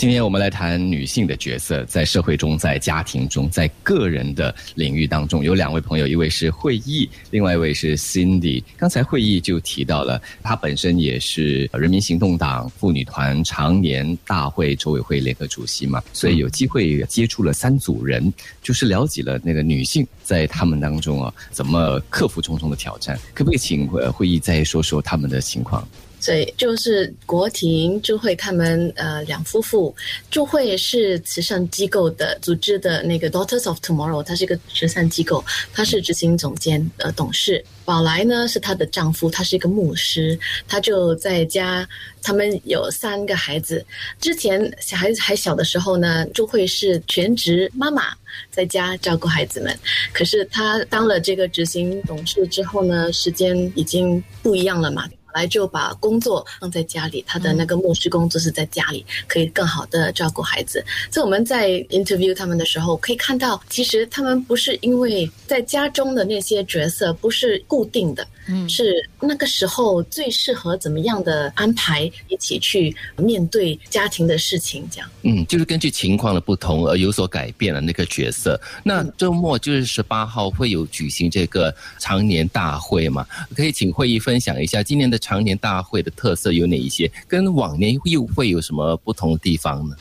今天我们来谈女性的角色，在社会中、在家庭中、在个人的领域当中，有两位朋友，一位是会议，另外一位是 Cindy。刚才会议就提到了，她本身也是人民行动党妇女团常年大会筹委会联合主席嘛，所以有机会接触了三组人，就是了解了那个女性在他们当中啊，怎么克服重重的挑战。可不可以请会议再说说他们的情况？所以就是国庭朱慧他们呃两夫妇，朱慧是慈善机构的组织的那个 Daughters of Tomorrow，它是一个慈善机构，他是执行总监呃董事。宝来呢是她的丈夫，他是一个牧师，他就在家，他们有三个孩子。之前小孩子还小的时候呢，朱慧是全职妈妈，在家照顾孩子们。可是她当了这个执行董事之后呢，时间已经不一样了嘛。来就把工作放在家里，他的那个牧师工作是在家里，可以更好的照顾孩子。所以我们在 interview 他们的时候，可以看到，其实他们不是因为在家中的那些角色不是固定的。嗯，是那个时候最适合怎么样的安排，一起去面对家庭的事情，这样。嗯，就是根据情况的不同而有所改变了那个角色。那周末就是十八号会有举行这个常年大会嘛？可以请会议分享一下今年的常年大会的特色有哪一些，跟往年又会有什么不同的地方呢？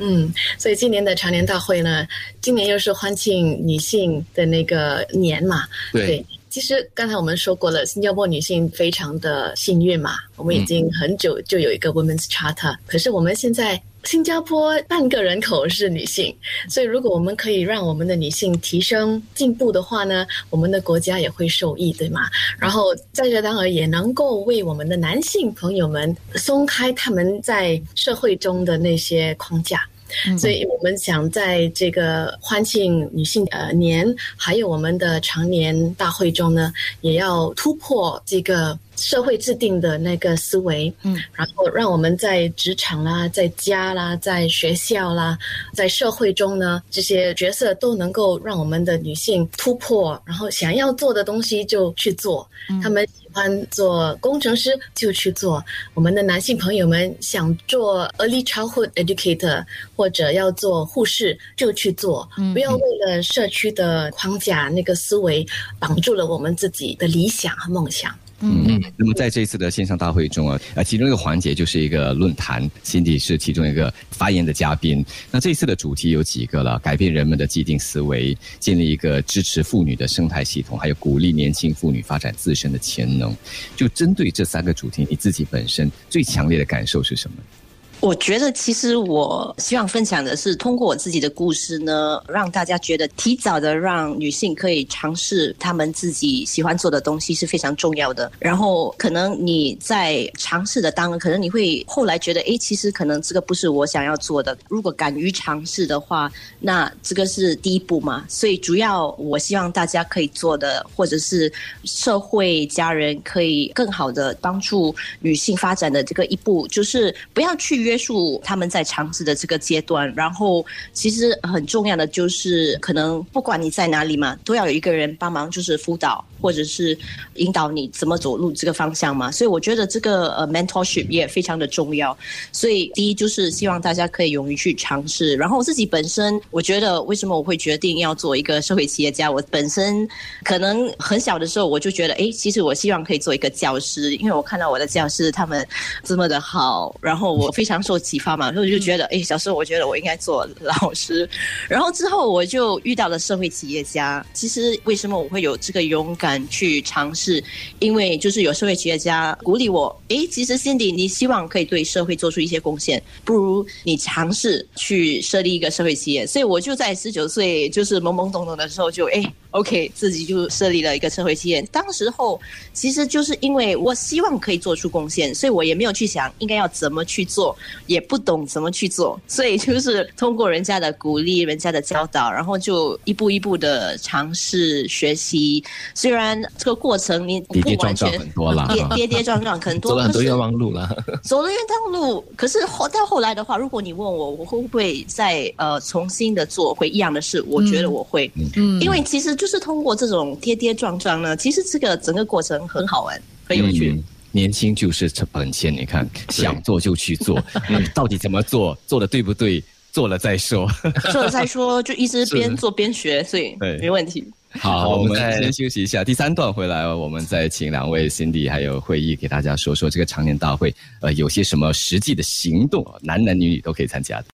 嗯，所以今年的常年大会呢，今年又是欢庆女性的那个年嘛？对。其实刚才我们说过了，新加坡女性非常的幸运嘛。我们已经很久就有一个 Women's Charter，可是我们现在新加坡半个人口是女性，所以如果我们可以让我们的女性提升进步的话呢，我们的国家也会受益，对吗？然后在这当儿也能够为我们的男性朋友们松开他们在社会中的那些框架。所以我们想在这个欢庆女性呃年，还有我们的常年大会中呢，也要突破这个。社会制定的那个思维，嗯，然后让我们在职场啦、在家啦、在学校啦、在社会中呢，这些角色都能够让我们的女性突破，然后想要做的东西就去做。他们喜欢做工程师就去做，我们的男性朋友们想做 early childhood educator 或者要做护士就去做，不要为了社区的框架那个思维绑住了我们自己的理想和梦想。嗯，那么在这一次的线上大会中啊，呃，其中一个环节就是一个论坛，Cindy 是其中一个发言的嘉宾。那这次的主题有几个了？改变人们的既定思维，建立一个支持妇女的生态系统，还有鼓励年轻妇女发展自身的潜能。就针对这三个主题，你自己本身最强烈的感受是什么？我觉得，其实我希望分享的是，通过我自己的故事呢，让大家觉得提早的让女性可以尝试她们自己喜欢做的东西是非常重要的。然后，可能你在尝试的当，可能你会后来觉得，哎，其实可能这个不是我想要做的。如果敢于尝试的话，那这个是第一步嘛。所以，主要我希望大家可以做的，或者是社会家人可以更好的帮助女性发展的这个一步，就是不要去约。约束他们在尝试的这个阶段，然后其实很重要的就是，可能不管你在哪里嘛，都要有一个人帮忙，就是辅导或者是引导你怎么走路这个方向嘛。所以我觉得这个呃 mentorship 也非常的重要。所以第一就是希望大家可以勇于去尝试。然后我自己本身，我觉得为什么我会决定要做一个社会企业家？我本身可能很小的时候我就觉得，哎，其实我希望可以做一个教师，因为我看到我的教师他们这么的好，然后我非常。受启发嘛，所以我就觉得，哎，小时候我觉得我应该做老师，然后之后我就遇到了社会企业家。其实为什么我会有这个勇敢去尝试？因为就是有社会企业家鼓励我，哎，其实 Cindy，你希望可以对社会做出一些贡献，不如你尝试去设立一个社会企业。所以我就在十九岁，就是懵懵懂懂的时候，就哎，OK，自己就设立了一个社会企业。当时候其实就是因为我希望可以做出贡献，所以我也没有去想应该要怎么去做。也不懂怎么去做，所以就是通过人家的鼓励、人家的教导，然后就一步一步的尝试学习。虽然这个过程你跌跌撞撞很多了，跌跌跌撞撞很多，走了很多冤枉路了，走了冤枉路。可是后到后来的话，如果你问我，我会不会再呃重新的做回一样的事？我觉得我会，嗯，因为其实就是通过这种跌跌撞撞呢，其实这个整个过程很好玩，很有趣。年轻就是本钱，你看想做就去做，嗯，到底怎么做，做的对不对？做了再说，做了再说，就一直边做边学，所以没问题。好，我们先休息一下，第三段回来，我们再请两位 Cindy 还有会议给大家说说这个常年大会，呃，有些什么实际的行动，男男女女都可以参加的。